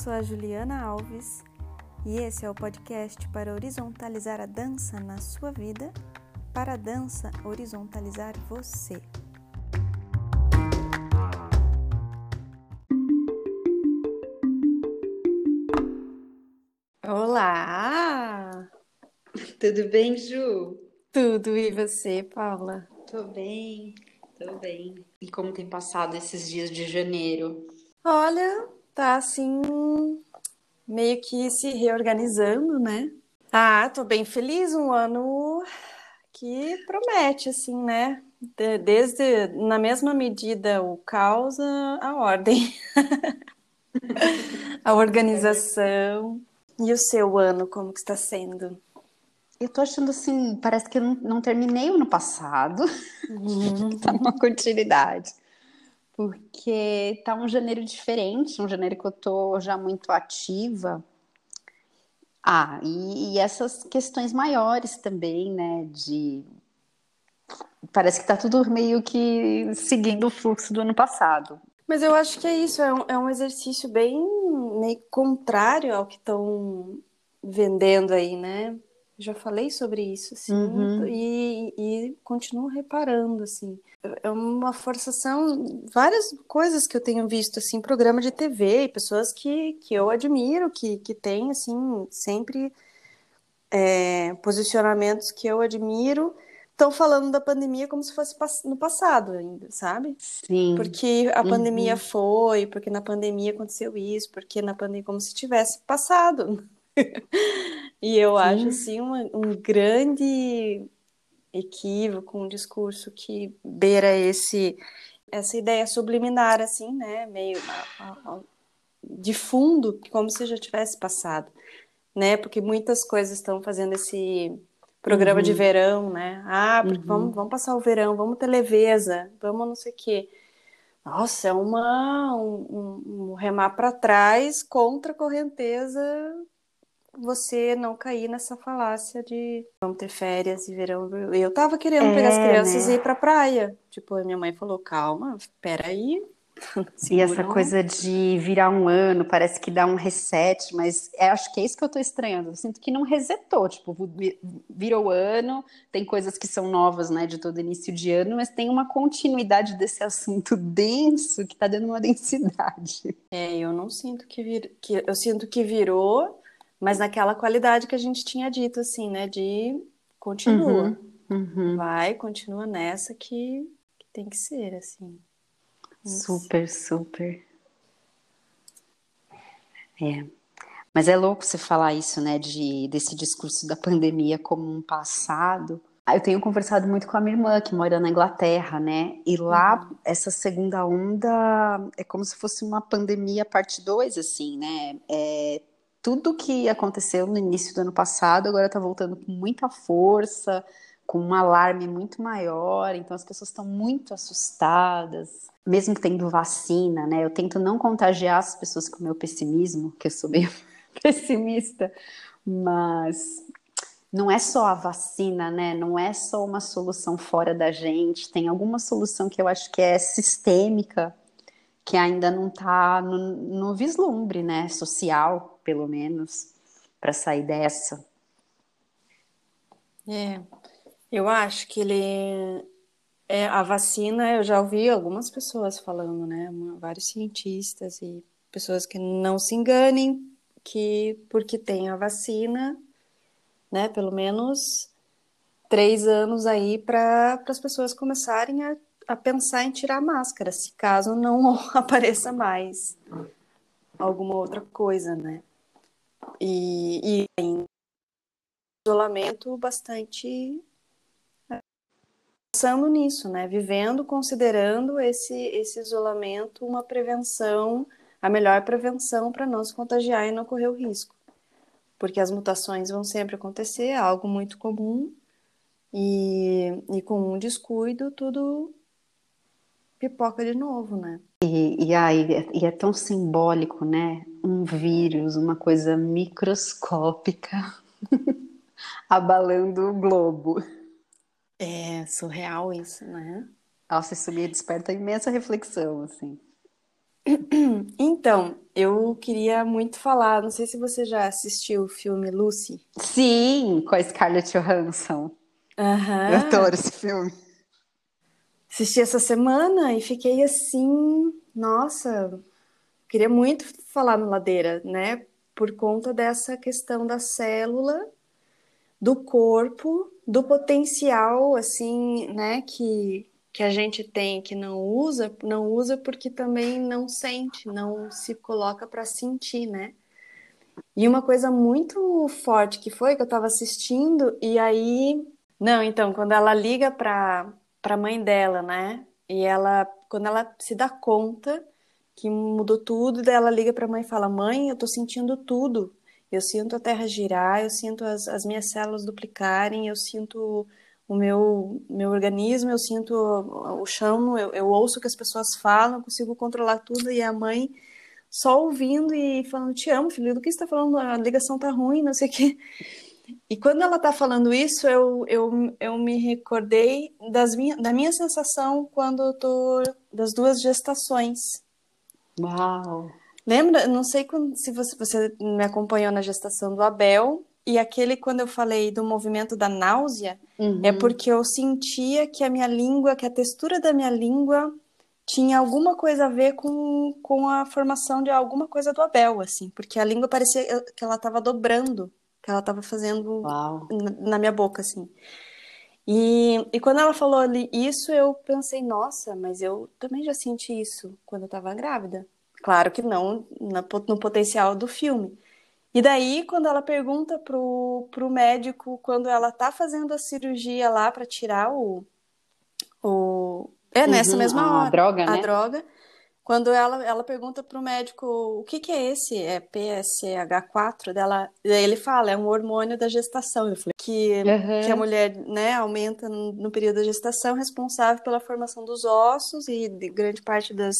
Sou a Juliana Alves e esse é o podcast para horizontalizar a dança na sua vida, para a dança horizontalizar você. Olá! Tudo bem, Ju? Tudo e você, Paula? Tô bem, tô bem. E como tem passado esses dias de janeiro? Olha, tá assim, meio que se reorganizando, né? Ah, tô bem feliz, um ano que promete, assim, né? Desde, na mesma medida, o caos, a ordem. a organização. E o seu ano, como que está sendo? Eu tô achando assim, parece que eu não, não terminei o ano passado, uhum. tá numa continuidade. Porque tá um janeiro diferente, um janeiro que eu tô já muito ativa. Ah, e, e essas questões maiores também, né, de parece que tá tudo meio que seguindo o fluxo do ano passado. Mas eu acho que é isso, é um, é um exercício bem meio contrário ao que estão vendendo aí, né? Já falei sobre isso, assim, uhum. e, e continuo reparando, assim. É uma forçação, várias coisas que eu tenho visto, assim, programa de TV, e pessoas que, que eu admiro, que, que têm, assim, sempre é, posicionamentos que eu admiro, estão falando da pandemia como se fosse no passado ainda, sabe? Sim. Porque a pandemia uhum. foi, porque na pandemia aconteceu isso, porque na pandemia como se tivesse passado. e eu Sim. acho assim um, um grande equívoco, um discurso que beira esse essa ideia subliminar assim, né, meio de fundo, como se já tivesse passado, né? Porque muitas coisas estão fazendo esse programa uhum. de verão, né? Ah, uhum. vamos, vamos passar o verão, vamos ter leveza, vamos não sei o quê. Nossa, é uma, um, um remar para trás contra a correnteza você não cair nessa falácia de vamos ter férias e verão. Eu tava querendo é, pegar as crianças né? e ir pra praia. Tipo, a minha mãe falou, calma, peraí, e essa coisa de virar um ano, parece que dá um reset, mas é, acho que é isso que eu tô estranhando. Eu sinto que não resetou, tipo, virou ano, tem coisas que são novas, né, de todo início de ano, mas tem uma continuidade desse assunto denso que tá dando uma densidade. É, eu não sinto que vir, que eu sinto que virou, mas naquela qualidade que a gente tinha dito, assim, né, de continua, uhum, uhum. vai, continua nessa que, que tem que ser, assim. Super, super. É. Mas é louco você falar isso, né, de, desse discurso da pandemia como um passado. Ah, eu tenho conversado muito com a minha irmã, que mora na Inglaterra, né? E lá, uhum. essa segunda onda é como se fosse uma pandemia parte 2, assim, né? É, tudo que aconteceu no início do ano passado agora está voltando com muita força, com um alarme muito maior, então as pessoas estão muito assustadas, mesmo tendo vacina, né? Eu tento não contagiar as pessoas com o meu pessimismo, que eu sou meio pessimista, mas não é só a vacina, né? Não é só uma solução fora da gente, tem alguma solução que eu acho que é sistêmica, que ainda não está no, no vislumbre, né? Social, pelo menos, para sair dessa. É, eu acho que ele. É, a vacina, eu já ouvi algumas pessoas falando, né? Vários cientistas e pessoas que não se enganem que porque tem a vacina, né? Pelo menos três anos aí para as pessoas começarem a, a pensar em tirar a máscara, se caso não apareça mais alguma outra coisa, né? E, e em isolamento bastante pensando nisso, né? Vivendo, considerando esse, esse isolamento uma prevenção, a melhor prevenção para não se contagiar e não correr o risco. Porque as mutações vão sempre acontecer, é algo muito comum, e, e com um descuido, tudo pipoca de novo, né? E, e, aí, e é tão simbólico, né? Um vírus, uma coisa microscópica abalando o globo. É surreal isso, né? Nossa, isso me desperta imensa reflexão, assim. Então, eu queria muito falar, não sei se você já assistiu o filme Lucy. Sim, com a Scarlett Johansson. Uhum. Eu adoro esse filme. Assisti essa semana e fiquei assim, nossa, queria muito falar no Ladeira, né? Por conta dessa questão da célula, do corpo, do potencial, assim, né? Que, que a gente tem que não usa, não usa porque também não sente, não se coloca para sentir, né? E uma coisa muito forte que foi que eu estava assistindo e aí, não, então quando ela liga para para a mãe dela, né? E ela, quando ela se dá conta que mudou tudo, daí ela liga para a mãe e fala: Mãe, eu tô sentindo tudo. Eu sinto a terra girar, eu sinto as, as minhas células duplicarem, eu sinto o meu, meu organismo, eu sinto o, o chão, eu, eu ouço o que as pessoas falam, eu consigo controlar tudo. E a mãe só ouvindo e falando: Te amo, filho, do que você está falando? A ligação tá ruim, não sei o quê. E quando ela está falando isso, eu, eu, eu me recordei das minha, da minha sensação quando eu tô das duas gestações. Uau! Lembra? Não sei quando, se você, você me acompanhou na gestação do Abel. E aquele, quando eu falei do movimento da náusea, Uhum. é porque eu sentia que a minha língua, que a textura da minha língua tinha alguma coisa a ver com, com a formação de alguma coisa do Abel, assim. Porque a língua parecia que ela estava dobrando que ela estava fazendo Uau. na minha boca, assim. E, e quando ela falou ali isso, eu pensei, nossa, mas eu também já senti isso quando eu estava grávida. Claro que não na, no potencial do filme. E daí, quando ela pergunta pro, pro médico, quando ela tá fazendo a cirurgia lá para tirar o, o. É, nessa Uhum, mesma a hora. droga, a né? droga. Quando ela, ela pergunta pro médico o que que é esse? É PSH4? Dela, ele fala, é um hormônio da gestação. Eu falei que, Uhum. que a mulher né, aumenta no, período da gestação, responsável pela formação dos ossos e de grande parte das,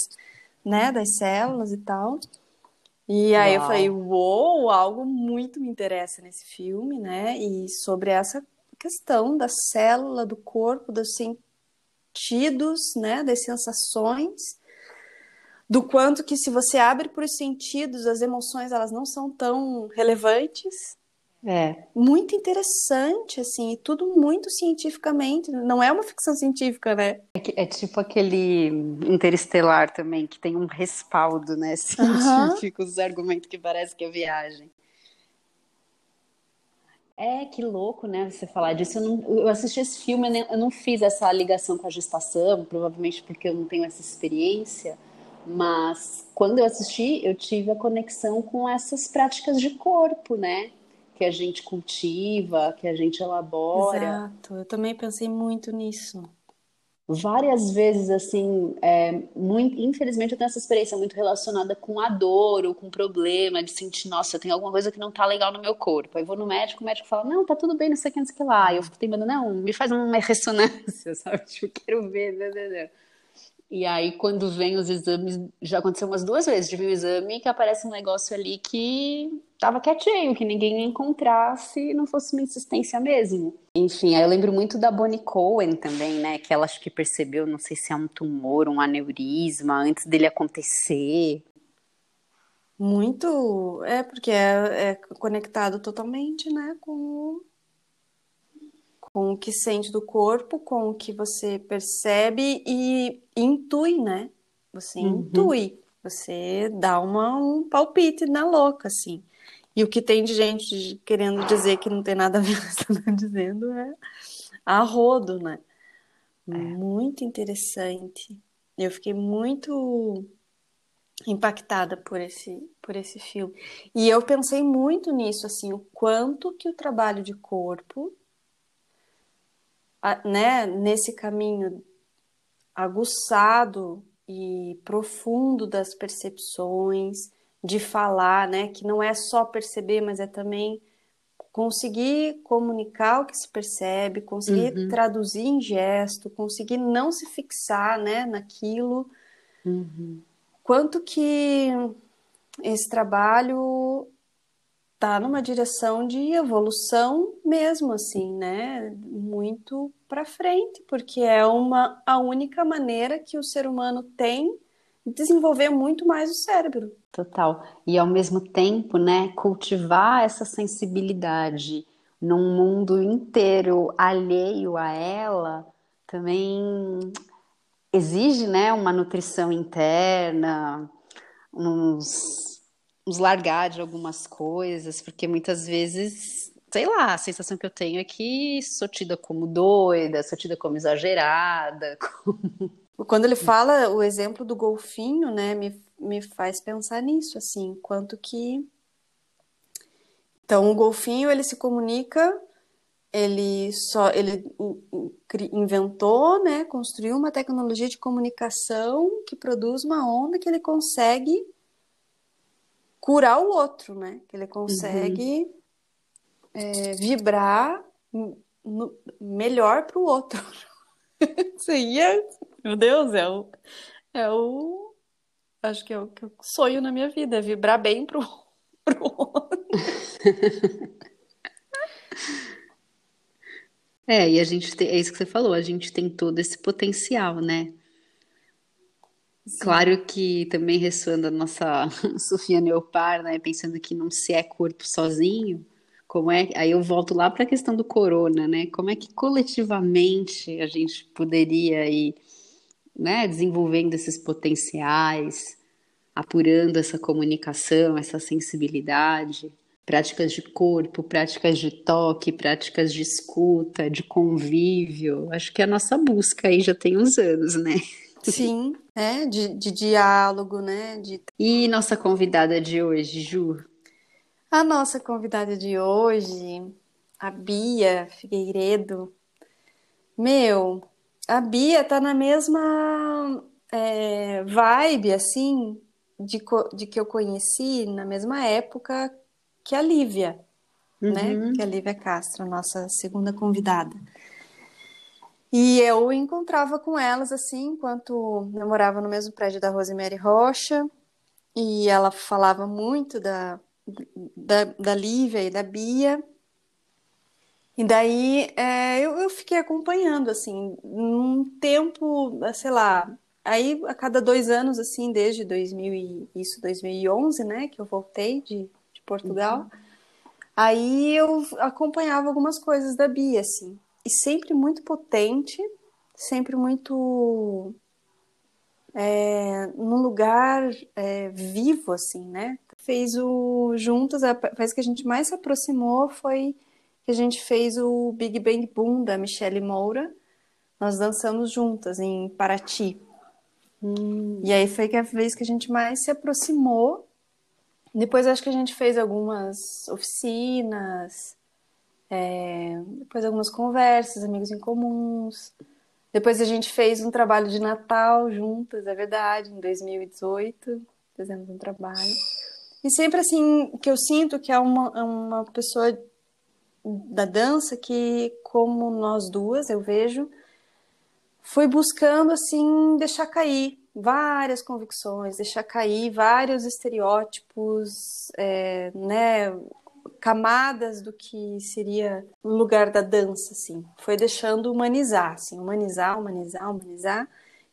né, das células e tal. E aí eu Uau. falei, uou, algo muito me interessa nesse filme, né? E sobre essa questão da célula, do corpo, dos sentidos, né? Das sensações do quanto que se você abre para os sentidos, as emoções elas não são tão relevantes. É. Muito interessante, assim, e tudo muito cientificamente. Não é uma ficção científica, né? É, é tipo aquele interestelar também, que tem um respaldo, né, científico, os argumentos que parece que é viagem. É, que louco, né, você falar disso. Eu, não- eu assisti esse filme, eu não fiz essa ligação com a gestação, provavelmente porque eu não tenho essa experiência, mas quando eu assisti, eu tive a conexão com essas práticas de corpo, né, que a gente cultiva, que a gente elabora. Exato. Eu também pensei muito nisso. várias vezes assim, é, muito, infelizmente eu tenho essa experiência muito relacionada com a dor ou com problema, de sentir, nossa, tem alguma coisa que não tá legal no meu corpo. Aí vou no médico, o médico fala, não, tá tudo bem, não sei o que, não sei o que lá. E eu fico tentando, não, me faz uma ressonância, sabe? Tipo, eu quero ver, né, né, né. E aí, quando vem os exames, já aconteceu umas duas vezes de vir o exame que aparece um negócio ali que tava quietinho, que ninguém ia encontrar se não fosse uma insistência mesmo. Enfim, aí eu lembro muito da Bonnie Cohen também, né? Que ela acho que percebeu, não sei se é um tumor, um aneurisma, antes dele acontecer. Muito, é porque é, é conectado totalmente, né, com, com o que sente do corpo, com o que você percebe e intui, né? Você Uhum. intui, você dá uma, um palpite na louca, assim. E o que tem de gente querendo dizer que não tem nada a ver com o que está dizendo é a rodo, né? Muito interessante. Eu fiquei muito impactada por esse, por esse filme. E eu pensei muito nisso, assim, o quanto que o trabalho de corpo né, nesse caminho aguçado e profundo das percepções, de falar, né, que não é só perceber, mas é também conseguir comunicar o que se percebe, conseguir uhum. traduzir em gesto, conseguir não se fixar, né, naquilo. Uhum. Quanto que esse trabalho tá numa direção de evolução mesmo assim, né? Muito para frente, porque é uma a única maneira que o ser humano tem de desenvolver muito mais o cérebro. Total. E ao mesmo tempo, né, cultivar essa sensibilidade num mundo inteiro alheio a ela, também exige, né, uma nutrição interna, uns, uns largar de algumas coisas, porque muitas vezes, sei lá, a sensação que eu tenho é que sou tida como doida, sou tida como exagerada. Como... Quando ele fala o exemplo do golfinho, né, me, me faz pensar nisso, assim, quanto que. Então, o golfinho ele se comunica ele só ele inventou, né, construiu uma tecnologia de comunicação que produz uma onda que ele consegue curar o outro, né? Que ele consegue uhum. é, vibrar no, melhor para o outro. Isso aí é, meu Deus, é o, é o, acho que é o, que eu sonho na minha vida, é vibrar bem para o outro. É, e a gente tem, é isso que você falou, a gente tem todo esse potencial, né? Claro que também ressoando a nossa Sofia Neopar, né? Pensando que não se é corpo sozinho, como é. Aí eu volto lá para a questão do corona, né? Como é que coletivamente a gente poderia ir, né, desenvolvendo esses potenciais, apurando essa comunicação, essa sensibilidade práticas de corpo, práticas de toque, práticas de escuta, de convívio. Acho que é a nossa busca aí já tem uns anos, né? Sim, é, de, de diálogo, né? De... E nossa convidada de hoje, Ju? A nossa convidada de hoje, a Bia Figueiredo. Meu, a Bia tá na mesma é, vibe, assim, de, de que eu conheci na mesma época que a Lívia, né? uhum. né? Que é a Lívia Castro, nossa segunda convidada. E eu encontrava com elas assim, enquanto eu morava no mesmo prédio da Rosemary Rocha, e ela falava muito da, da, da Lívia e da Bia. E daí é, eu, eu fiquei acompanhando, assim, um tempo, sei lá, aí a cada dois anos, assim, desde 2000 e, isso, 2011, né, que eu voltei de, Portugal. Uhum. Aí eu acompanhava algumas coisas da Bia, assim. E sempre muito potente, sempre muito. É, num lugar é, vivo, assim, né? Fez o. Juntas, a vez que a gente mais se aproximou foi que a gente fez o Big Bang Boom da Michelle Moura. Nós dançamos juntas em Paraty. Hum. E aí foi que a vez que a gente mais se aproximou depois acho que a gente fez algumas oficinas, é, depois algumas conversas, amigos em comuns. Depois a gente fez um trabalho de Natal juntas, é verdade, em 2018 fizemos um trabalho. E sempre assim, que eu sinto que é uma, é uma pessoa da dança que, como nós duas, eu vejo, foi buscando assim deixar cair várias convicções, deixar cair vários estereótipos, é, né, camadas do que seria o lugar da dança, assim. Foi deixando humanizar, assim, humanizar, humanizar, humanizar.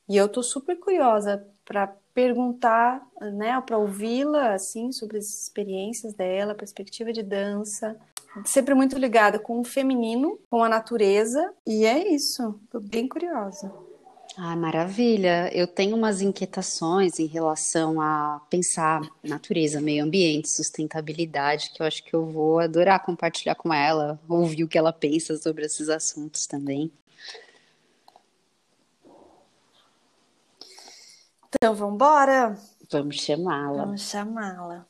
E eu tô super curiosa para perguntar, né, para ouvi-la, assim, sobre as experiências dela, perspectiva de dança. Sempre muito ligada com o feminino, com a natureza. E é isso. Tô bem curiosa. Ah, maravilha. Eu tenho umas inquietações em relação a pensar natureza, meio ambiente, sustentabilidade, que eu acho que eu vou adorar compartilhar com ela, ouvir o que ela pensa sobre esses assuntos também. Então, vamos embora? Vamos chamá-la. Vamos chamá-la.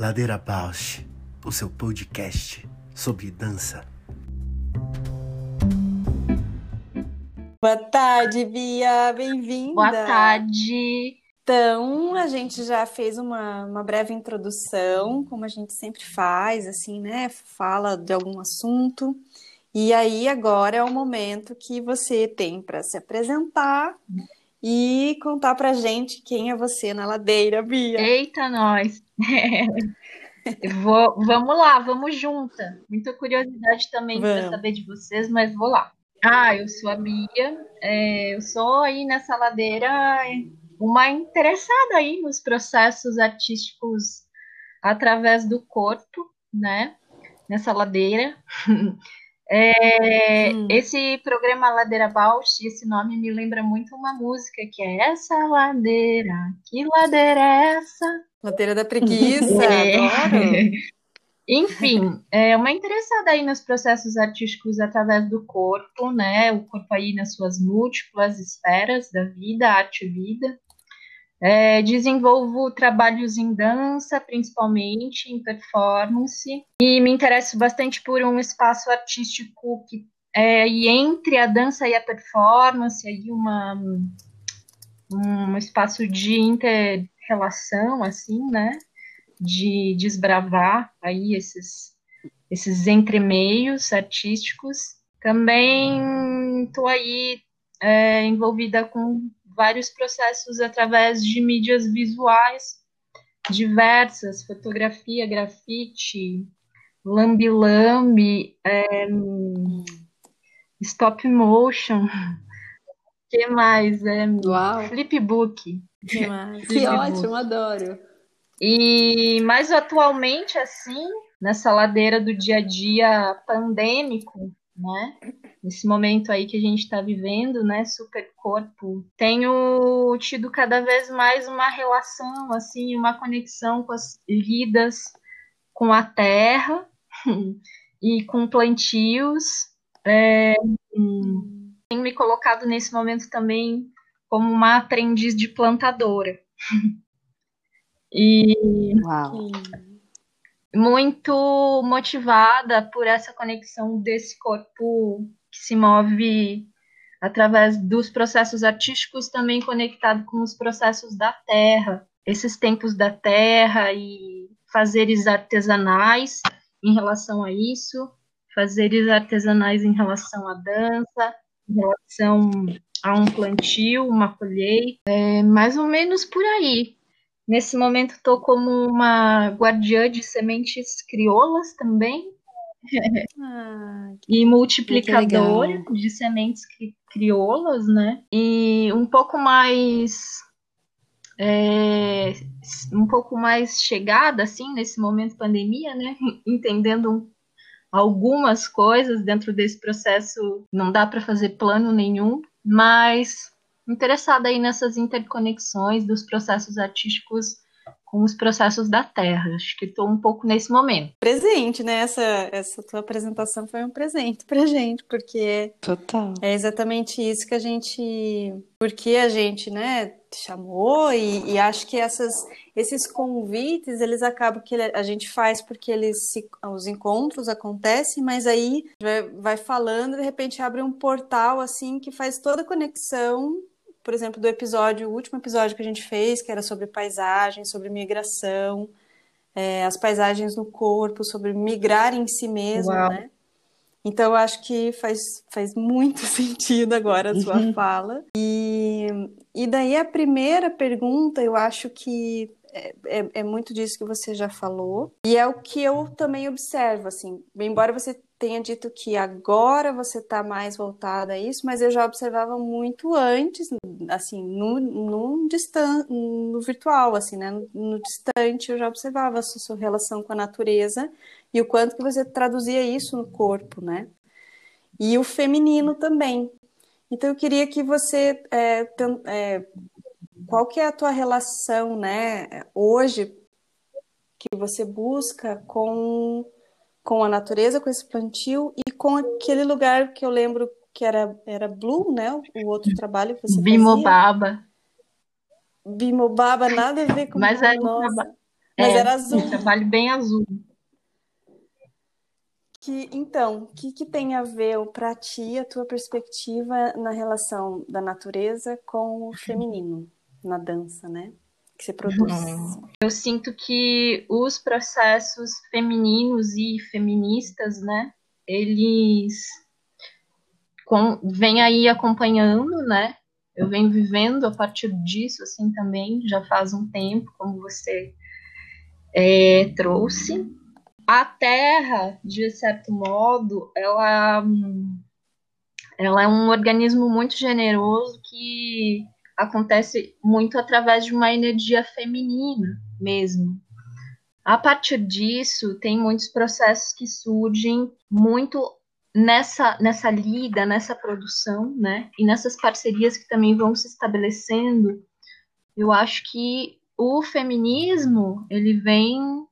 Ladeira Bausch, o seu podcast sobre dança. Boa tarde, Bia, bem-vinda. Boa tarde. Então, a gente já fez uma, uma breve introdução, como a gente sempre faz, assim, né? Fala de algum assunto. E aí, agora é o momento que você tem para se apresentar e contar pra gente quem é você na ladeira, Bia. Eita, nós! vou, vamos lá, vamos junta. Muita curiosidade também para saber de vocês, mas vou lá. Ah, eu sou a Bia, é, eu sou aí nessa ladeira uma interessada aí nos processos artísticos através do corpo, né? Nessa ladeira. É, hum. Esse programa Ladeira Bausch, esse nome me lembra muito uma música que é essa ladeira, que ladeira é essa? Ladeira da preguiça, é. adoro. Enfim, é uma interessada aí nos processos artísticos através do corpo, né? O corpo aí nas suas múltiplas esferas da vida, arte e vida. É, desenvolvo trabalhos em dança, principalmente em performance, e me interesso bastante por um espaço artístico que é e entre a dança e a performance, aí uma um espaço de inter-relação, assim, né? De desbravar aí esses esses entremeios artísticos. Também estou aí é, envolvida com vários processos através de mídias visuais diversas, fotografia, grafite, lambi-lambi, é, stop motion, que mais? É, Uau. flipbook. Que, que ótimo, adoro. E mais atualmente, assim, nessa ladeira do dia a dia pandêmico, né? Nesse momento aí que a gente está vivendo, né? Super corpo. Tenho tido cada vez mais uma relação, assim, uma conexão com as vidas, com a terra e com plantios. É, tenho me colocado nesse momento também como uma aprendiz de plantadora. e Uau muito motivada por essa conexão desse corpo se move através dos processos artísticos, também conectado com os processos da terra, esses tempos da terra e fazeres artesanais em relação a isso, fazeres artesanais em relação à dança, em relação a um plantio, uma colheita, é mais ou menos por aí. Nesse momento estou como uma guardiã de sementes crioulas também. Ah, e multiplicadora de sementes cri crioulas, né? E um pouco mais é, um pouco mais chegada assim nesse momento pandemia, né? Entendendo algumas coisas dentro desse processo, não dá para fazer plano nenhum, mas interessada aí nessas interconexões dos processos artísticos com os processos da Terra. Acho que estou um pouco nesse momento. Presente, né? Essa, essa tua apresentação foi um presente pra gente, porque Total. é exatamente isso que a gente. Porque a gente, né, chamou e, e acho que essas, esses convites, eles acabam que a gente faz porque eles se, os encontros acontecem, mas aí vai, vai falando, de repente abre um portal assim que faz toda a conexão por exemplo, do episódio, o último episódio que a gente fez, que era sobre paisagem, sobre migração, é, as paisagens no corpo, sobre migrar em si mesmo, Uau. né? Então, eu acho que faz, faz muito sentido agora a sua uhum. fala. E, e daí a primeira pergunta, eu acho que é, é, é, muito disso que você já falou. E é o que eu também observo, assim, embora você tenha dito que agora você está mais voltada a isso, mas eu já observava muito antes, assim, no, no, distan no virtual, assim, né? No, no, distante eu já observava a sua relação com a natureza e o quanto que você traduzia isso no corpo, né? E o feminino também. Então eu queria que você é, tem, é, qual que é a tua relação, né, hoje que você busca com com a natureza, com esse plantio e com aquele lugar que eu lembro que era, era Blue, né? O outro trabalho que você Bimobaba. fazia. Bimobaba, nada a ver com Mas era traba Mas É, era azul. Um trabalho bem azul. Que, então, o que, que tem a ver para ti, a tua perspectiva na relação da natureza com o feminino na dança, né? Que você produz. Eu sinto que os processos femininos e feministas, né, eles com, vêm aí acompanhando, né? Eu venho vivendo a partir disso, assim, também, já faz um tempo, como você é, trouxe. A Terra, de certo modo, ela, ela é um organismo muito generoso que acontece muito através de uma energia feminina mesmo. A partir disso, tem muitos processos que surgem muito nessa, nessa lida, nessa produção, né? E nessas parcerias que também vão se estabelecendo. Eu acho que o feminismo, ele vem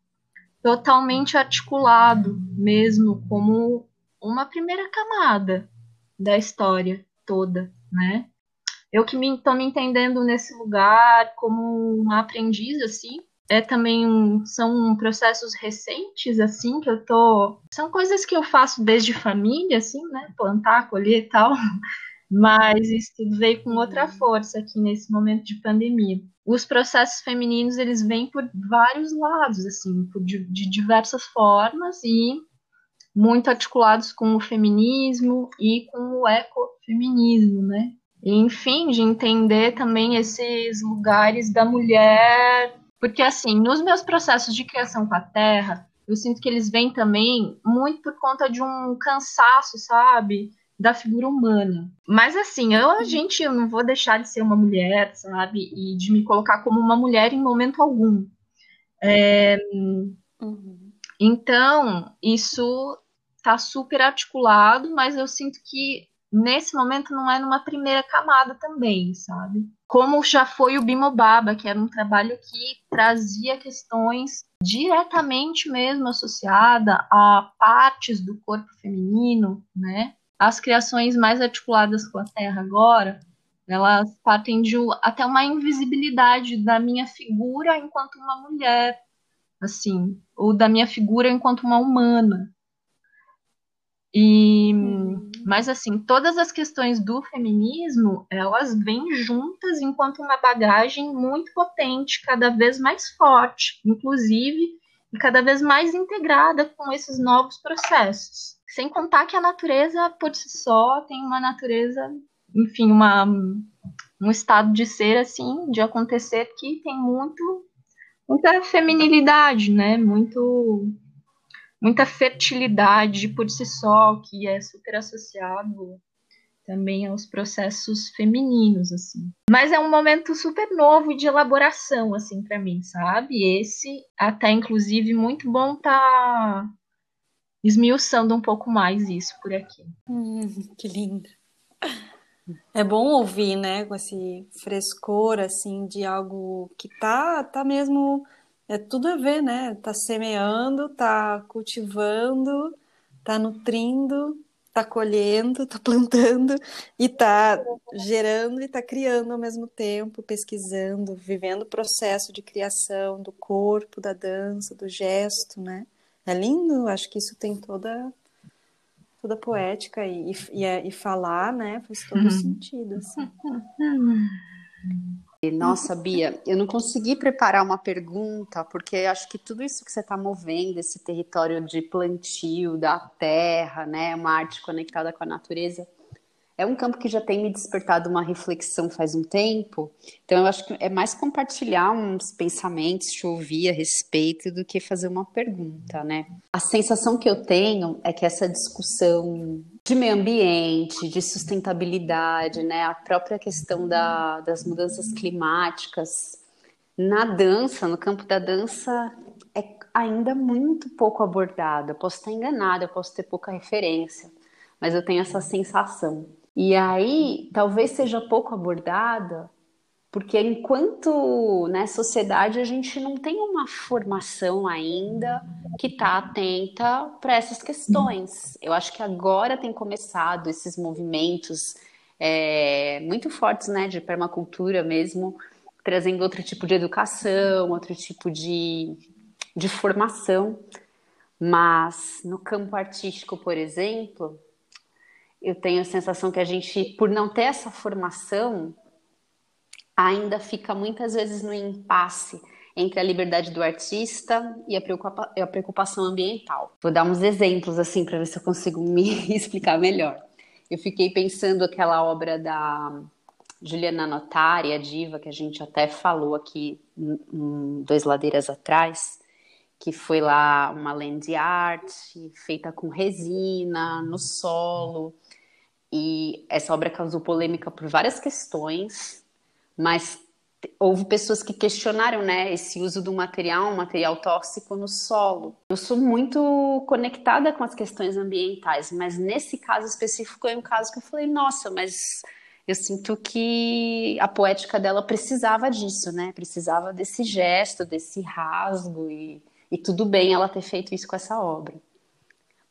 totalmente articulado mesmo como uma primeira camada da história toda, né? Eu que estou me, me entendendo nesse lugar como uma aprendiz, assim, é também um, são processos recentes, assim, que eu tô... São coisas que eu faço desde família, assim, né? Plantar, colher e tal, mas isso tudo veio com outra força aqui nesse momento de pandemia os processos femininos eles vêm por vários lados, assim, por, de, de diversas formas e muito articulados com o feminismo e com o ecofeminismo, né? E, enfim, de entender também esses lugares da mulher, porque assim, nos meus processos de criação com a terra, eu sinto que eles vêm também muito por conta de um cansaço, sabe? da figura humana. Mas assim, eu, a gente, eu não vou deixar de ser uma mulher, sabe? E de me colocar como uma mulher em momento algum. É, uhum. Então, isso tá super articulado, mas eu sinto que nesse momento não é numa primeira camada também, sabe? Como já foi o Bimobaba, que era um trabalho que trazia questões diretamente mesmo associada a partes do corpo feminino, né? as criações mais articuladas com a Terra agora, elas partem de até uma invisibilidade da minha figura enquanto uma mulher, assim, ou da minha figura enquanto uma humana. E, uhum. mas assim, todas as questões do feminismo, elas vêm juntas enquanto uma bagagem muito potente, cada vez mais forte, inclusive, e cada vez mais integrada com esses novos processos. Sem contar que a natureza, por si só, tem uma natureza, enfim, uma, um estado de ser, assim, de acontecer que tem muito, muita feminilidade, né? Muito, muita fertilidade por si só, que é super associado também aos processos femininos, assim. Mas é um momento super novo de elaboração, assim, para mim, sabe? Esse, até inclusive, muito bom tá esmiuçando um pouco mais isso por aqui. Hum, que lindo. É bom ouvir, né, com esse frescor, assim, de algo que tá, tá mesmo, é tudo a ver, né, tá semeando, tá cultivando, tá nutrindo, tá colhendo, tá plantando e tá gerando e tá criando ao mesmo tempo, pesquisando, vivendo o processo de criação do corpo, da dança, do gesto, né? É lindo, acho que isso tem toda toda poética e, e, e falar, né, faz todo uhum. sentido. Assim. Nossa, Bia, eu não consegui preparar uma pergunta, porque acho que tudo isso que você está movendo, esse território de plantio da terra, né, uma arte conectada com a natureza, é um campo que já tem me despertado uma reflexão faz um tempo. Então, eu acho que é mais compartilhar uns pensamentos, te ouvir a respeito, do que fazer uma pergunta, né? A sensação que eu tenho é que essa discussão de meio ambiente, de sustentabilidade, né? A própria questão da, das mudanças climáticas, na dança, no campo da dança, é ainda muito pouco abordada. Posso estar enganada, eu posso ter pouca referência, mas eu tenho essa sensação. E aí, talvez seja pouco abordada, porque enquanto né, sociedade a gente não tem uma formação ainda que está atenta para essas questões. Eu acho que agora tem começado esses movimentos é, muito fortes né, de permacultura mesmo, trazendo outro tipo de educação, outro tipo de, de formação. Mas no campo artístico, por exemplo, eu tenho a sensação que a gente, por não ter essa formação, ainda fica muitas vezes no impasse entre a liberdade do artista e a, preocupa a preocupação ambiental. Vou dar uns exemplos assim para ver se eu consigo me explicar melhor. Eu fiquei pensando aquela obra da Juliana Notari, a diva, que a gente até falou aqui em Dois Ladeiras atrás, que foi lá uma land art feita com resina, no solo. E essa obra causou polêmica por várias questões, mas houve pessoas que questionaram, né, esse uso do material, um material tóxico no solo. Eu sou muito conectada com as questões ambientais, mas nesse caso específico é um caso que eu falei, nossa, mas eu sinto que a poética dela precisava disso, né? Precisava desse gesto, desse rasgo e, e tudo bem ela ter feito isso com essa obra.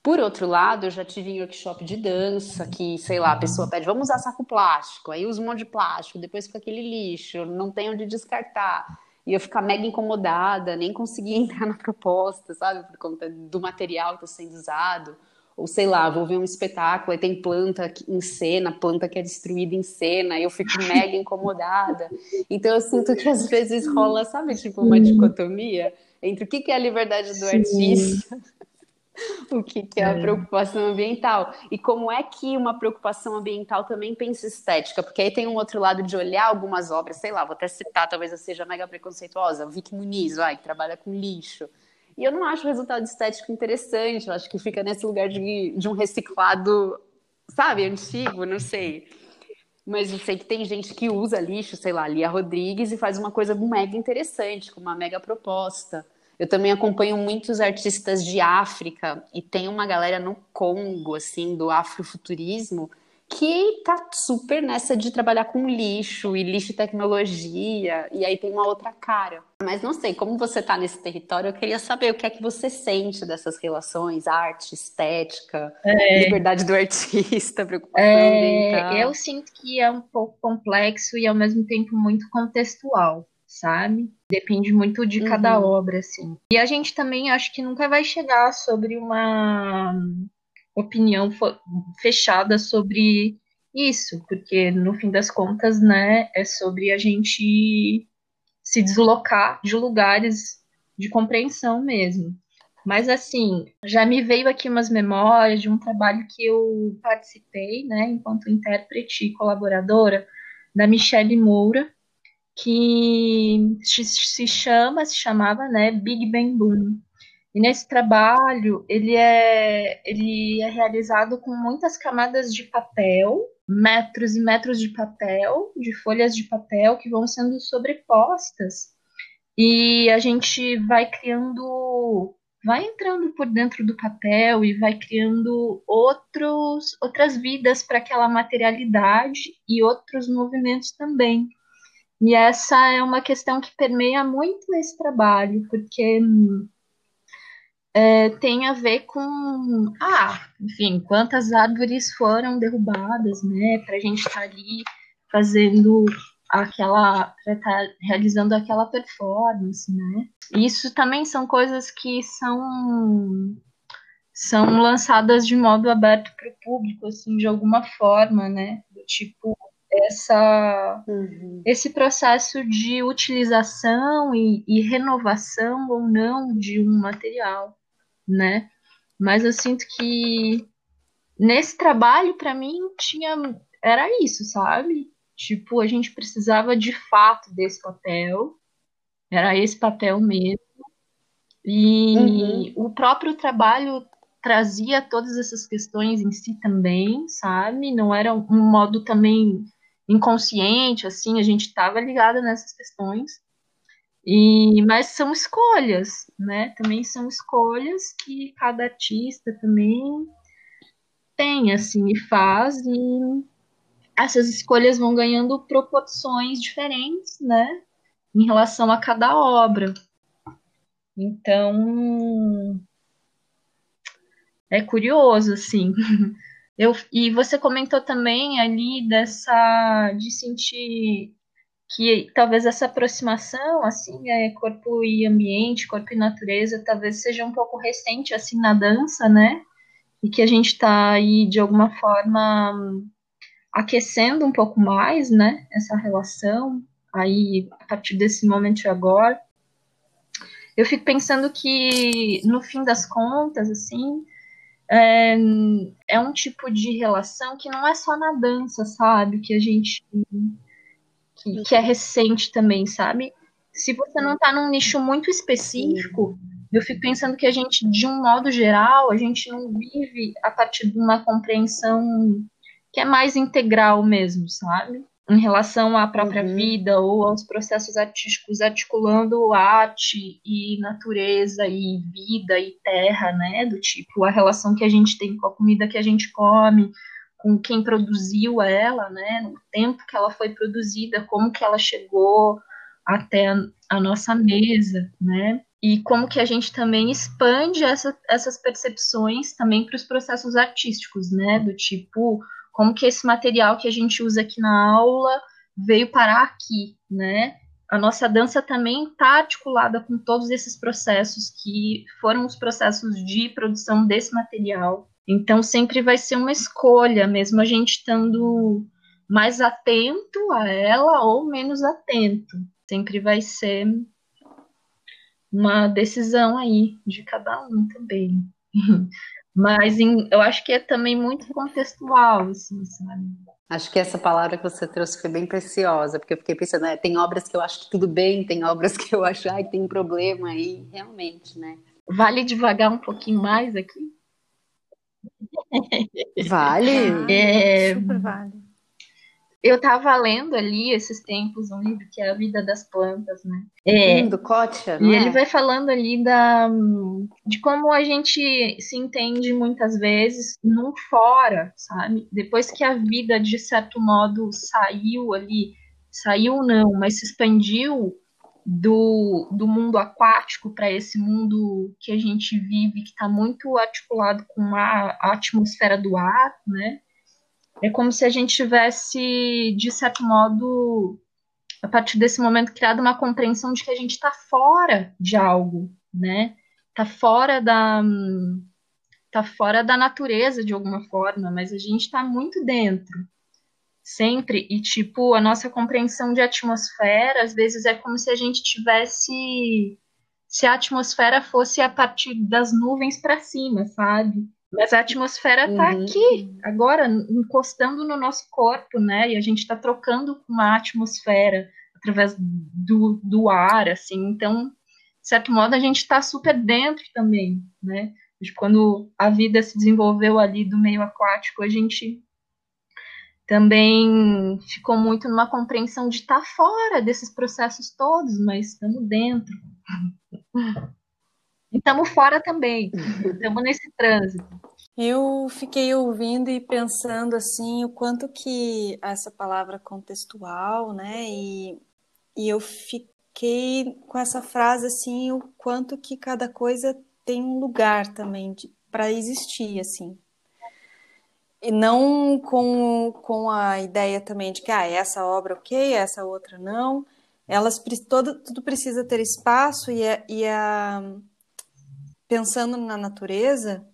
Por outro lado, eu já tive em workshop de dança que, sei lá, a pessoa pede, vamos usar saco plástico, aí usa um monte de plástico, depois fica aquele lixo, não tem onde descartar. E eu ficar mega incomodada, nem conseguia entrar na proposta, sabe, por conta do material que está sendo usado. Ou sei lá, vou ver um espetáculo e tem planta em cena, planta que é destruída em cena, e eu fico mega incomodada. Então eu sinto que às vezes rola, sabe, tipo uma dicotomia entre o que é a liberdade do Sim. artista o que, que é a é. preocupação ambiental. E como é que uma preocupação ambiental também pensa estética? Porque aí tem um outro lado de olhar algumas obras, sei lá, vou até citar, talvez eu seja mega preconceituosa, Vicky Muniz, vai, que trabalha com lixo. E eu não acho o resultado estético interessante, eu acho que fica nesse lugar de, de um reciclado, sabe, antigo, não sei. Mas eu sei que tem gente que usa lixo, sei lá, Lia Rodrigues, e faz uma coisa mega interessante, com uma mega proposta. Eu também acompanho muitos artistas de África e tem uma galera no Congo, assim, do afrofuturismo, que tá super nessa de trabalhar com lixo e lixo e tecnologia, e aí tem uma outra cara. Mas não sei, como você tá nesse território, eu queria saber o que é que você sente dessas relações, arte, estética, é... liberdade do artista, preocupação é... Eu sinto que é um pouco complexo e ao mesmo tempo muito contextual sabe? Depende muito de uhum. cada obra, assim. E a gente também acho que nunca vai chegar sobre uma opinião fechada sobre isso, porque no fim das contas, né, é sobre a gente se deslocar de lugares de compreensão mesmo. Mas assim, já me veio aqui umas memórias de um trabalho que eu participei, né, enquanto intérprete e colaboradora da Michelle Moura, que se chama, se chamava, né, Big Bang Boom. E nesse trabalho, ele é, ele é realizado com muitas camadas de papel, metros e metros de papel, de folhas de papel que vão sendo sobrepostas. E a gente vai criando, vai entrando por dentro do papel e vai criando outros, outras vidas para aquela materialidade e outros movimentos também. E essa é uma questão que permeia muito esse trabalho, porque é, tem a ver com, ah, enfim, quantas árvores foram derrubadas, né, para a gente estar tá ali fazendo aquela, tá realizando aquela performance, né. Isso também são coisas que são são lançadas de modo aberto para o público, assim, de alguma forma, né, do tipo essa, uhum. esse processo de utilização e, e, renovação ou não de um material, né? Mas eu sinto que nesse trabalho, para mim, tinha era isso, sabe? Tipo, a gente precisava de fato desse papel, era esse papel mesmo. E uhum. o próprio trabalho trazia todas essas questões em si também, sabe? Não era um modo também inconsciente, assim, a gente estava ligada nessas questões. E, mas são escolhas, né? Também são escolhas que cada artista também tem, assim, e faz, e essas escolhas vão ganhando proporções diferentes, né? Em relação a cada obra. Então, é curioso, assim. Eu, e você comentou também ali dessa de sentir que talvez essa aproximação, assim, é corpo e ambiente, corpo e natureza, talvez seja um pouco recente, assim, na dança, né? E que a gente está aí, de alguma forma, aquecendo um pouco mais, né? Essa relação, aí, a partir desse momento de agora. Eu fico pensando que, no fim das contas, assim, é, é um tipo de relação que não é só na dança, sabe? Que a gente que, que é recente também, sabe? Se você não está num nicho muito específico, eu fico pensando que a gente, de um modo geral, a gente não vive a partir de uma compreensão que é mais integral mesmo, sabe? Em relação à própria uhum. vida ou aos processos artísticos, articulando arte e natureza e vida e terra, né? Do tipo, a relação que a gente tem com a comida que a gente come, com quem produziu ela, né, no tempo que ela foi produzida, como que ela chegou até a, a nossa mesa, né, e como que a gente também expande essa, essas percepções também para os processos artísticos, né, do tipo, como que esse material que a gente usa aqui na aula veio parar aqui, né, a nossa dança também está articulada com todos esses processos que foram os processos de produção desse material, então sempre vai ser uma escolha, mesmo a gente estando mais atento a ela ou menos atento. Sempre vai ser uma decisão aí de cada um também. Mas em, eu acho que é também muito contextual, assim, sabe? Acho que essa palavra que você trouxe foi bem preciosa, porque eu fiquei pensando, né, tem obras que eu acho que tudo bem, tem obras que eu acho que tem um problema aí, realmente, né? Vale devagar um pouquinho mais aqui? Vale. É, Super vale. Eu estava lendo ali esses tempos um livro que é A Vida das Plantas, né? É, hum, do Kotia, E é? ele vai falando ali da, de como a gente se entende muitas vezes num fora, sabe? Depois que a vida, de certo modo, saiu ali, saiu não, mas se expandiu do, do mundo aquático para esse mundo que a gente vive, que está muito articulado com a, a, atmosfera do ar, né? É como se a gente tivesse, de certo modo, a partir desse momento, criado uma compreensão de que a gente está fora de algo, né? Está fora da tá fora da natureza de alguma forma, mas a gente está muito dentro sempre e tipo a nossa compreensão de atmosfera às vezes é como se a gente tivesse se a atmosfera fosse a partir das nuvens para cima, sabe? Mas a atmosfera está uhum. aqui, agora, encostando no nosso corpo, né? E a gente está trocando com a atmosfera através do, do ar, assim. Então, de certo modo, a gente está super dentro também, né? Quando a vida se desenvolveu ali do meio aquático, a gente também ficou muito numa compreensão de estar tá fora desses processos todos, mas estamos dentro. E estamos fora também, estamos nesse trânsito. Eu fiquei ouvindo e pensando assim o quanto que essa palavra contextual, né? E, e eu fiquei com essa frase assim o quanto que cada coisa tem um lugar também para existir, assim. E não com, com a ideia também de que ah, essa obra ok, essa outra não. Elas tudo precisa ter espaço e, a, e a, pensando na natureza,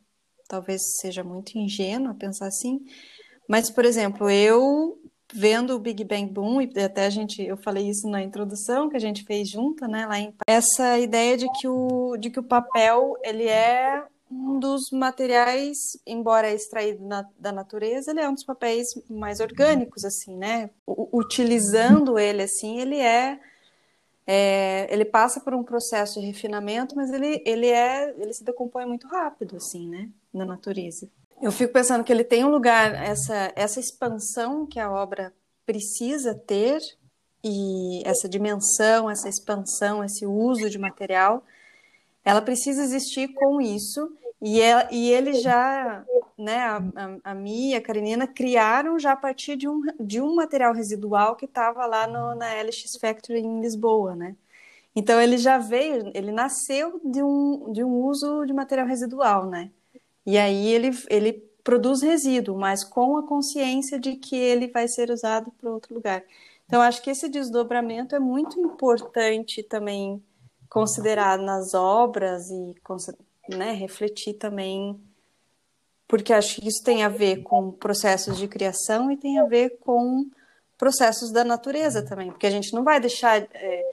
talvez seja muito ingênua pensar assim, mas por exemplo, eu vendo o Big Bang Boom e até a gente eu falei isso na introdução que a gente fez junto, né, lá em essa ideia de que o de que o papel ele é um dos materiais, embora extraído na, da natureza, ele é um dos papéis mais orgânicos, assim, né? Utilizando ele assim, ele é, é, ele passa por um processo de refinamento, mas ele, ele é, ele se decompõe muito rápido, assim, né? Na natureza. Eu fico pensando que ele tem um lugar, essa, essa expansão que a obra precisa ter e essa dimensão, essa expansão, esse uso de material, ela precisa existir com isso e, ela, e ele já, né, a, a, a Mia, a Karenina, criaram já a partir de um, de um material residual que estava lá no, na LX Factory em Lisboa, né? Então ele já veio, ele nasceu de um, de um uso de material residual, né? E aí ele, ele produz resíduo, mas com a consciência de que ele vai ser usado para outro lugar. Então, acho que esse desdobramento é muito importante também considerar nas obras e né, refletir também, porque acho que isso tem a ver com processos de criação e tem a ver com processos da natureza também, porque a gente não vai deixar. É,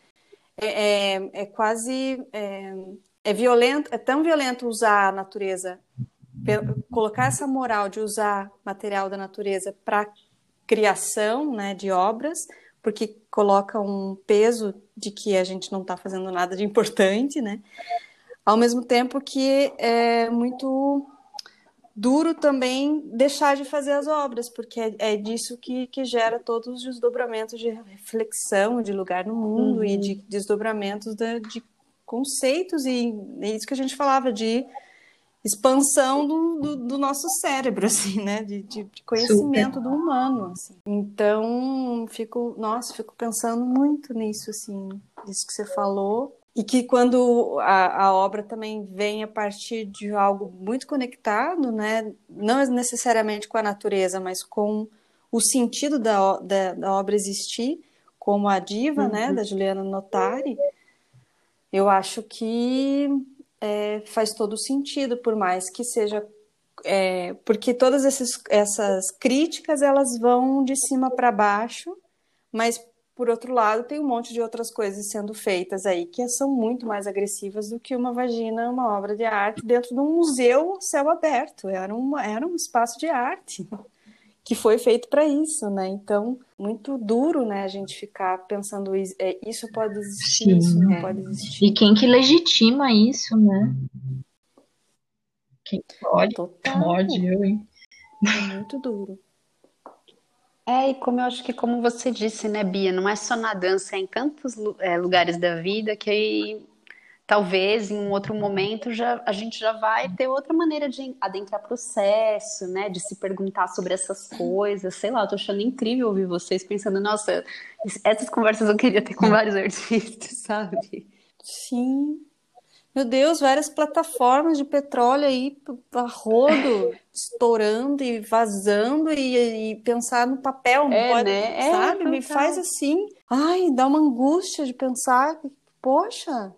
é, é, é quase. É, é, violento, é tão violento usar a natureza, colocar essa moral de usar material da natureza para criação né, de obras, porque coloca um peso de que a gente não está fazendo nada de importante, né? Ao mesmo tempo que é muito duro também deixar de fazer as obras, porque é, é disso que, que gera todos os desdobramentos de reflexão, de lugar no mundo uhum. e de desdobramentos de, de conceitos, e é isso que a gente falava de expansão do, do, do, nosso cérebro, assim, né? De, de, de conhecimento Super. do humano, assim. Então, fico, nossa, fico pensando muito nisso, assim, isso que você falou. E que quando a, a obra também vem a partir de algo muito conectado, né? Não necessariamente com a natureza, mas com o sentido da, da, da obra existir, como a diva, né, uhum. né? Da Juliana Notari, eu acho que é, faz todo sentido, por mais que seja. É, porque todas esses, essas críticas elas vão de cima para baixo, mas por outro lado tem um monte de outras coisas sendo feitas aí que são muito mais agressivas do que uma vagina, uma obra de arte dentro de um museu céu aberto. Era, uma, era um espaço de arte que foi feito para isso, né? Então, muito duro, né, a gente ficar pensando isso, é, isso pode existir, Sim, isso não é. pode existir. E quem que legitima isso, né? Quem pode? Total. Pode, eu, hein? É muito duro. É, e como eu acho que, como você disse, né, Bia, não é só na dança, é em tantos é, lugares da vida que talvez em um outro momento já, a gente já vai ter outra maneira de adentrar processo, né? De se perguntar sobre essas coisas. Sei lá, eu tô achando incrível ouvir vocês pensando, nossa, essas conversas eu queria ter com vários artistas, sabe? Sim. Meu Deus, várias plataformas de petróleo aí a rodo, estourando e vazando e, e, pensar no papel, não é, pode, né? sabe? É, Me faz assim, ai, dá uma angústia de pensar, poxa,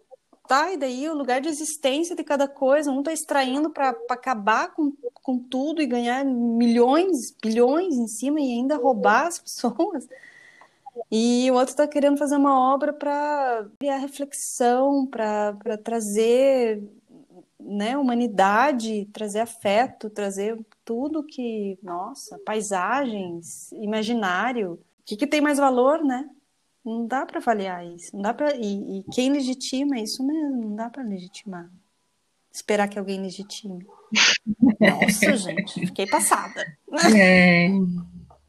tá? E daí o lugar de existência de cada coisa, um tá extraindo para acabar com, com tudo e ganhar milhões, bilhões em cima e ainda roubar as pessoas. E o outro está querendo fazer uma obra para criar reflexão, para trazer né, humanidade, trazer afeto, trazer tudo que, nossa, paisagens, imaginário. O que, que tem mais valor, né? Não dá para avaliar isso. Não dá para e, e, quem legitima é isso mesmo. Não dá para legitimar. Esperar que alguém legitime. Nossa, gente, fiquei passada. É.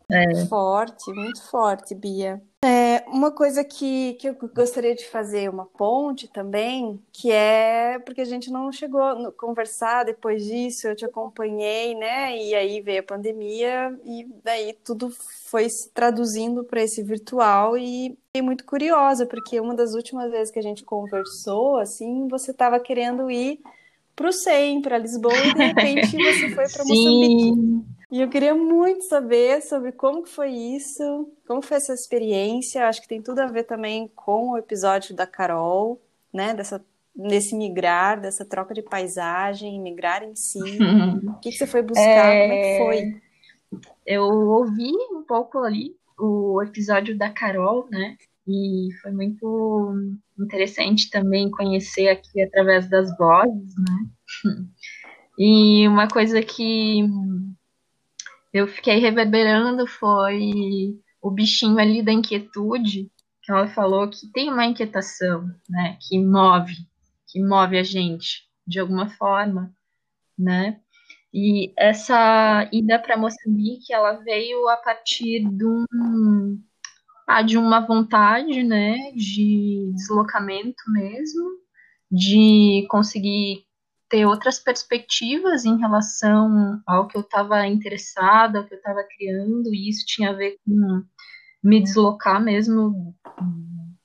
É. Forte, muito forte, Bia. É, uma coisa que, que eu gostaria de fazer uma ponte também, que é porque a gente não chegou a conversar depois disso, eu te acompanhei, né? E aí veio a pandemia e daí tudo foi se traduzindo para esse virtual e fiquei muito curiosa, porque uma das últimas vezes que a gente conversou, assim, você estava querendo ir para o SEM, para Lisboa, e de repente você foi para Moçambique. E eu queria muito saber sobre como que foi isso, como foi essa experiência. Acho que tem tudo a ver também com o episódio da Carol, né? Dessa, desse migrar, dessa troca de paisagem, migrar em si. o que, que você foi buscar? É... Como é que foi? Eu ouvi um pouco ali o episódio da Carol, né? E foi muito interessante também conhecer aqui através das vozes, né? E uma coisa que eu fiquei reverberando foi o bichinho ali da inquietude, que ela falou que tem uma inquietação, né, que move, que move a gente de alguma forma, né? E essa ida para Moçambique, ela veio a partir de um ah, de uma vontade, né, de deslocamento mesmo, de conseguir ter outras perspectivas em relação ao que eu estava interessada, ao que eu estava criando, e isso tinha a ver com me deslocar mesmo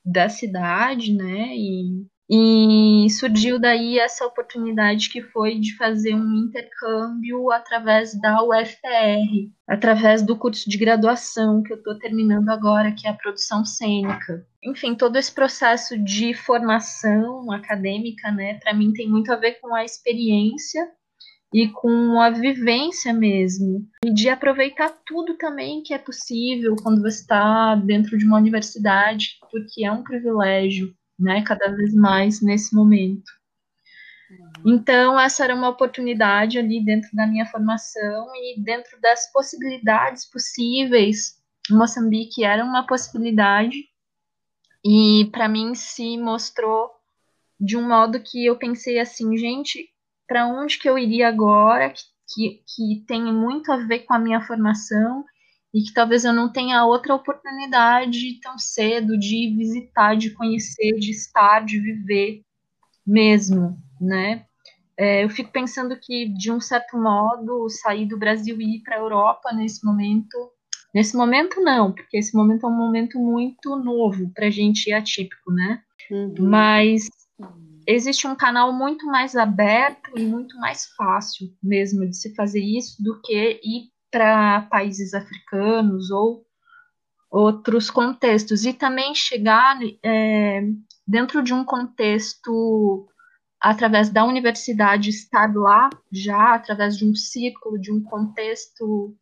da cidade, né, e E surgiu daí essa oportunidade que foi de fazer um intercâmbio através da UFPR, através do curso de graduação que eu estou terminando agora, que é a produção cênica. Enfim, todo esse processo de formação acadêmica, né, para mim tem muito a ver com a experiência e com a vivência mesmo, e de aproveitar tudo também que é possível quando você está dentro de uma universidade, porque é um privilégio né, cada vez mais nesse momento. Uhum. Então, essa era uma oportunidade ali dentro da minha formação e dentro das possibilidades possíveis. Moçambique era uma possibilidade e para mim se mostrou de um modo que eu pensei assim, gente, para onde que eu iria agora que, que, que tem muito a ver com a minha formação e que talvez eu não tenha outra oportunidade tão cedo de visitar, de conhecer, de estar, de viver mesmo, né? É, eu fico pensando que, de um certo modo, sair do Brasil e ir para a Europa nesse momento, nesse momento não, porque esse momento é um momento muito novo para a gente e atípico, né? Uhum. Mas existe um canal muito mais aberto e muito mais fácil mesmo de se fazer isso do que ir para países africanos ou outros contextos. E também chegar é, dentro de um contexto através da universidade estar lá já através de um círculo de um contexto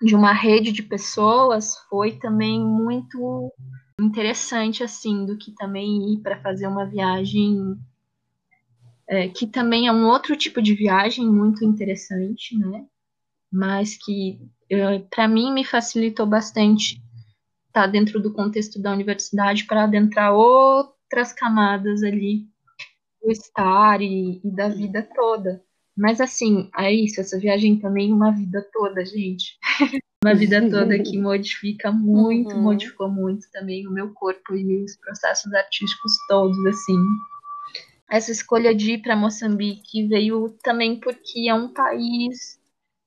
de uma rede de pessoas foi também muito interessante assim do que também ir para fazer uma viagem é, que também é um outro tipo de viagem muito interessante né mas que para mim me facilitou bastante estar tá dentro do contexto da universidade para adentrar outras camadas ali do estar e, e, da vida toda. Mas assim, é isso, essa viagem também uma vida toda, gente. uma vida toda que modifica muito, uhum. modificou muito também o meu corpo e os processos artísticos todos, assim. Essa escolha de ir para Moçambique veio também porque é um país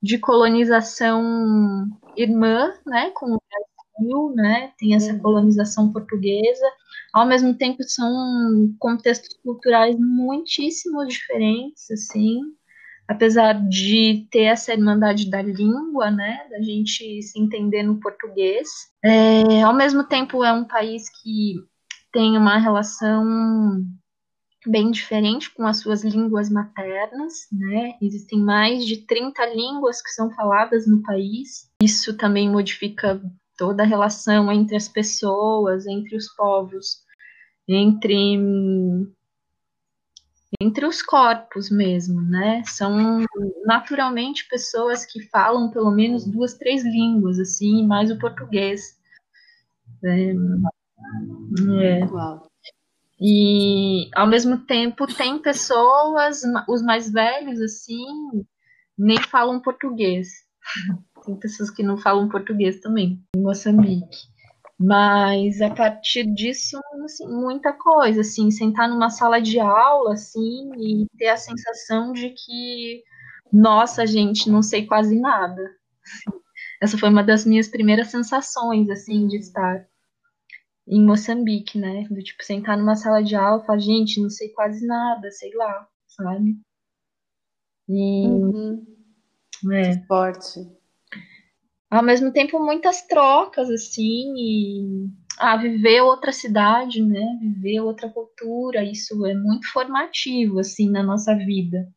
de colonização irmã, né, com o Brasil, né, tem essa uhum. colonização portuguesa, ao mesmo tempo são contextos culturais muitíssimo diferentes, assim, apesar de ter essa irmandade da língua, né, da gente se entender no português, é, ao mesmo tempo é um país que tem uma relação bem diferente com as suas línguas maternas, né? Existem mais de 30 línguas que são faladas no país. Isso também modifica toda a relação entre as pessoas, entre os povos, entre entre os corpos mesmo, né? São naturalmente pessoas que falam pelo menos duas, três línguas, assim, mais o português. É, é. Uau. E ao mesmo tempo tem pessoas, os mais velhos assim, nem falam português. Tem pessoas que não falam português também, em Moçambique. Mas a partir disso, assim, muita coisa, assim, sentar numa sala de aula, assim, e ter a sensação de que, nossa, gente, não sei quase nada. Essa foi uma das minhas primeiras sensações, assim, de estar em Moçambique, né? Do tipo, sentar numa sala de aula e falar, gente, não sei quase nada, sei lá, sabe? E. Uhum. É. Que forte. Ao mesmo tempo, muitas trocas, assim, e. Ah, viver outra cidade, né? Viver outra cultura, isso é muito formativo, assim, na nossa vida,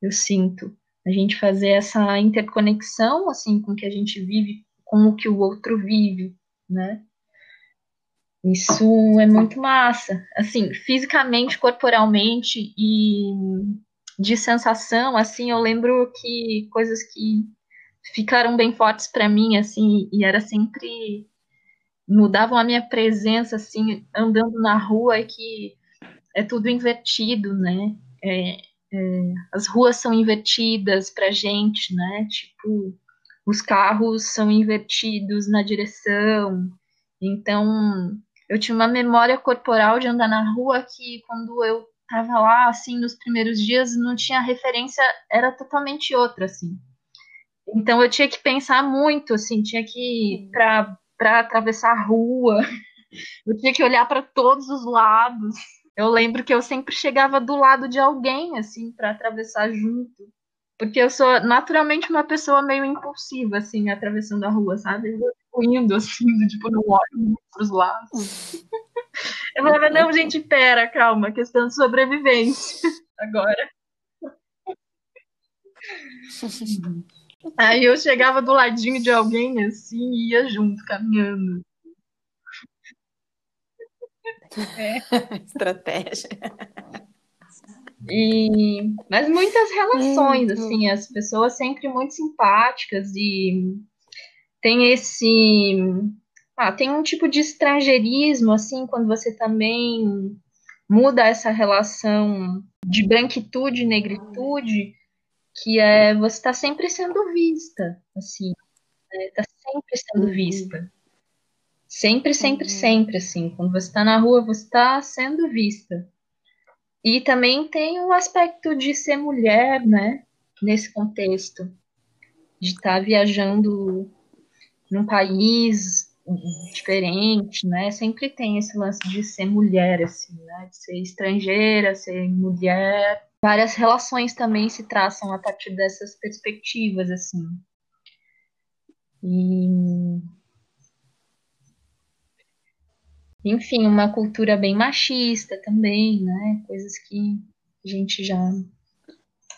eu sinto. A gente fazer essa interconexão, assim, com o que a gente vive, com o que o outro vive, né? Isso é muito massa. Assim, fisicamente, corporalmente e de sensação, assim, eu lembro que coisas que ficaram bem fortes para mim, assim, e era sempre mudavam a minha presença, assim, andando na rua, é que é tudo invertido, né? É, é, as ruas são invertidas pra gente, né? Tipo, os carros são invertidos na direção. Então, eu tinha uma memória corporal de andar na rua que quando eu tava lá, assim, nos primeiros dias, não tinha referência, era totalmente outra, assim. Então eu tinha que pensar muito, assim, tinha que ir para atravessar a rua, eu tinha que olhar para todos os lados, Eu lembro que eu sempre chegava do lado de alguém, assim, para atravessar junto. Porque eu sou naturalmente uma pessoa meio impulsiva, assim, atravessando a rua, sabe? Eu indo, assim, tipo, não olho pros lados. Eu falava, não, gente, pera, calma, questão de sobrevivência. Agora. Aí eu chegava do ladinho de alguém, assim, e ia junto, caminhando. É. Estratégia. E, mas muitas relações, muito. assim, as pessoas sempre muito simpáticas e tem esse. Ah, tem um tipo de estrangeirismo, assim, quando você também muda essa relação de branquitude e negritude, que é você está sempre sendo vista, assim, está né? sempre sendo uhum. vista. Sempre, sempre, uhum. sempre, assim. Quando você está na rua, você está sendo vista. E também tem o aspecto de ser mulher, né? Nesse contexto. De estar tá viajando num país diferente, né? Sempre tem esse lance de ser mulher, assim, né? De ser estrangeira, ser mulher. Várias relações também se traçam a partir dessas perspectivas, assim. E enfim, uma cultura bem machista também, né? Coisas que a gente já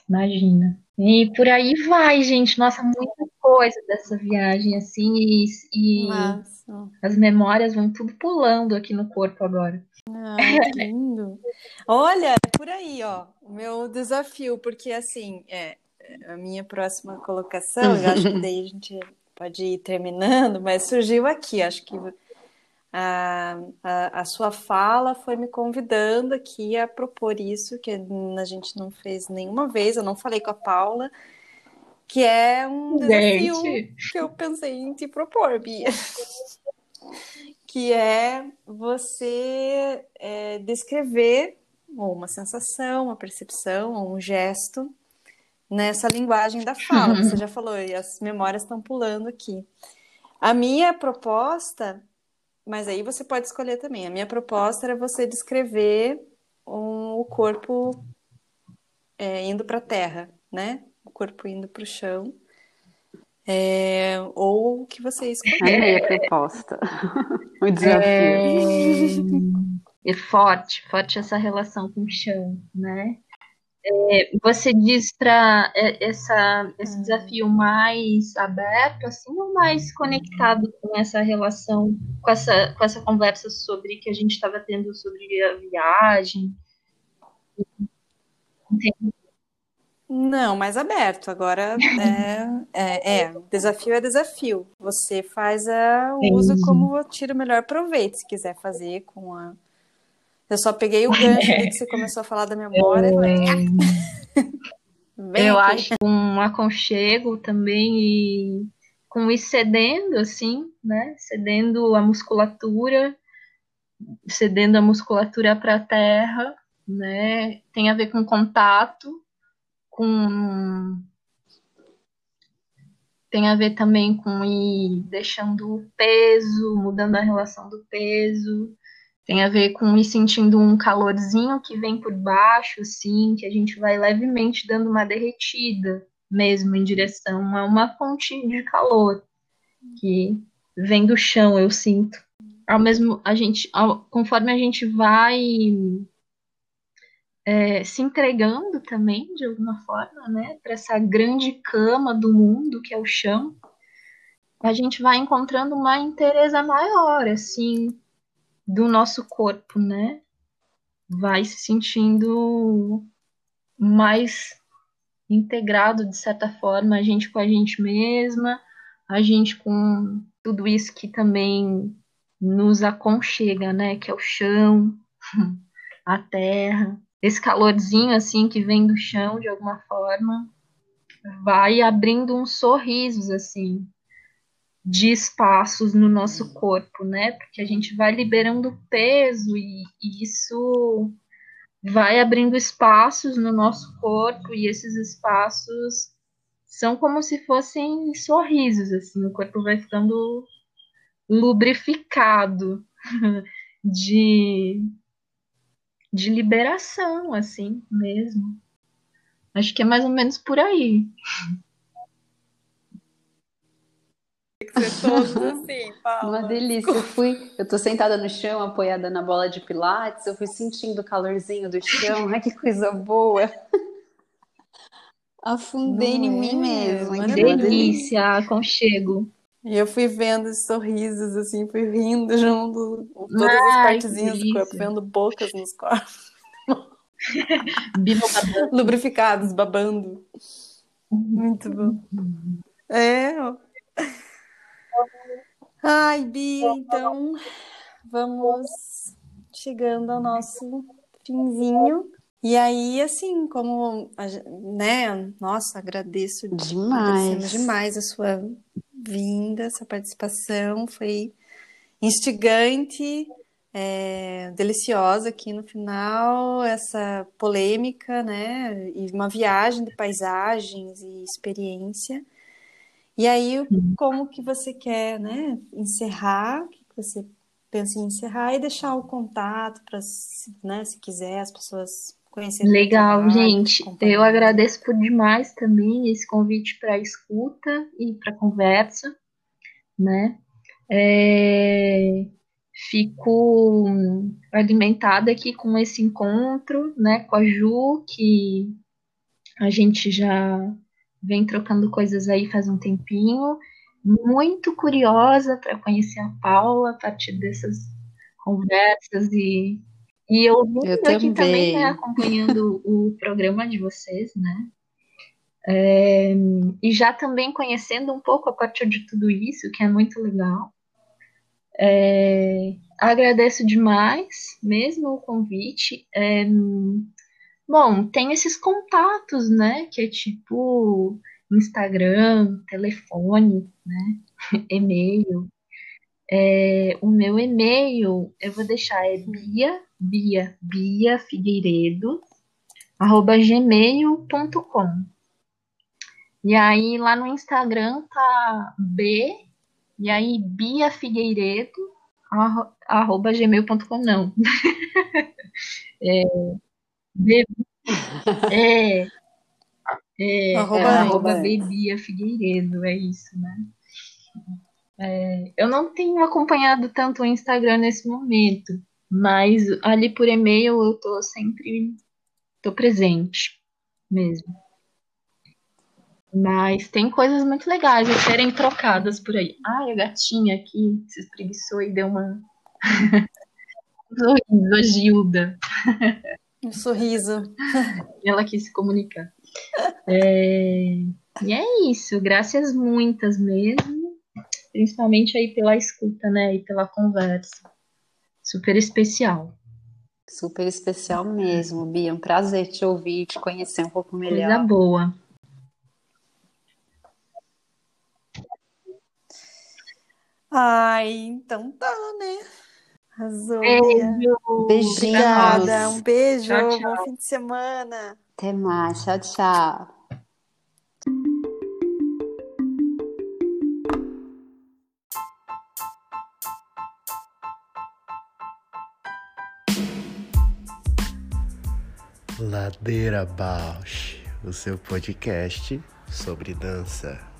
imagina. E por aí vai, gente. Nossa, muita coisa dessa viagem, assim, e, e as memórias vão tudo pulando aqui no corpo agora. Ah, que lindo. Olha, é por aí, ó, o meu desafio, porque assim, é, a minha próxima colocação, eu acho que daí a gente pode ir terminando, mas surgiu aqui, acho que a, a, a, sua fala foi me convidando aqui a propor isso, que a gente não fez nenhuma vez, eu não falei com a Paula, que é um desafio gente. que eu pensei em te propor, Bia. que é você é, descrever uma sensação, uma percepção, um gesto nessa linguagem da fala. Você já falou, e as memórias estão pulando aqui. A minha proposta mas aí você pode escolher também. A minha proposta era você descrever um, o corpo é, indo para a terra, né? O corpo indo para o chão. É, ou o que você escolher. Amei a proposta. o desafio. É, é forte, forte essa relação com o chão, né? É, você diz para é, essa, esse hum. desafio mais aberto, assim, ou mais conectado com essa relação, com essa, com essa conversa sobre que a gente estava tendo sobre a viagem? Não, mais aberto. Agora é, é, é, desafio é desafio. Você faz a, o uso como tira o melhor proveito, se quiser fazer com a eu só peguei o gancho é. que você começou a falar da memória. É... eu acho um aconchego também e com ir cedendo, assim, né? Cedendo a musculatura, cedendo a musculatura para a terra, né? Tem a ver com contato, com tem a ver também com ir deixando o peso, mudando a relação do peso, tem a ver com ir sentindo um calorzinho que vem por baixo, assim, que a gente vai levemente dando uma derretida mesmo em direção a uma fonte de calor que vem do chão, eu sinto. Ao mesmo, a gente, ao, conforme a gente vai é, se entregando também, de alguma forma, né, para essa grande cama do mundo que é o chão, a gente vai encontrando uma inteireza maior, assim, do nosso corpo, né? Vai se sentindo mais integrado de certa forma, a gente com a gente mesma, a gente com tudo isso que também nos aconchega, né? Que é o chão, a terra, esse calorzinho assim que vem do chão de alguma forma, vai abrindo uns sorrisos assim de espaços no nosso corpo, né? Porque a gente vai liberando peso e, e, isso vai abrindo espaços no nosso corpo e esses espaços são como se fossem sorrisos, assim, o corpo vai ficando lubrificado de de liberação, assim mesmo. Acho que é mais ou menos por aí. todos assim, Paula. Uma delícia. Eu fui, eu tô sentada no chão, apoiada na bola de pilates, eu fui sentindo o calorzinho do chão. Ai, que coisa boa. Afundei Não em mim é? mesmo. Uma que Delícia, aconchego. E eu fui vendo esses sorrisos, assim, fui rindo junto, todas as Ai, partezinhas que do corpo, delícia. vendo bocas nos corpos, lubrificados, babando. Muito bom. É. Ai, Bia, então vamos chegando ao nosso finzinho. E aí, assim, como, né, nossa, agradeço Demais. Demais a sua vinda, sua participação. Foi instigante, é, deliciosa aqui no final, essa polêmica, né? E uma viagem de paisagens e experiência. E aí, como que você quer, né, encerrar? O que você pensa em encerrar e deixar o contato para, né, se quiser, as pessoas conhecerem Legal, trabalho, gente. Eu agradeço por demais também esse convite para escuta e para conversa, né? É, Fico alimentada aqui com esse encontro, né, com a Ju, que a gente já vem trocando coisas aí faz um tempinho. Muito curiosa para conhecer a Paula a partir dessas conversas e e eu vim Eu aqui também, também. né, acompanhando o programa de vocês, né? É, e já também conhecendo um pouco a partir de tudo isso, que é muito legal. É, agradeço demais mesmo o convite. É, bom, tem esses contatos, né? Que é tipo Instagram, telefone, né? E-mail. É, o meu e-mail eu vou deixar é bia, bia, bia Figueiredo, arroba gmail.com. E aí lá no Instagram tá B, e aí Bia Figueiredo, arro- arroba gmail.com, não. É, B, é, é, Arroba é, arroba antes. B Bia Figueiredo, é isso, né? É, eu não tenho acompanhado tanto o Instagram nesse momento, mas ali por e-mail eu tô sempre, tô presente mesmo. Mas tem coisas muito legais a serem trocadas por aí. Ai, a gatinha aqui se espreguiçou e deu uma. um sorriso, a Gilda. Um sorriso. Ela quis se comunicar. É, E é isso, graças muitas mesmo. Principalmente aí pela escuta, né? E pela conversa. Super especial. Super especial mesmo, Bia. Um prazer te ouvir, te conhecer um pouco Coisa melhor. boa. Ai, então tá, né? Arrasou. Beijo. Beijinhos. Obrigada. Um beijo. Tchau, tchau. Bom fim de semana. Até mais. Tchau, tchau. Ladeira Bausch, o seu podcast sobre dança.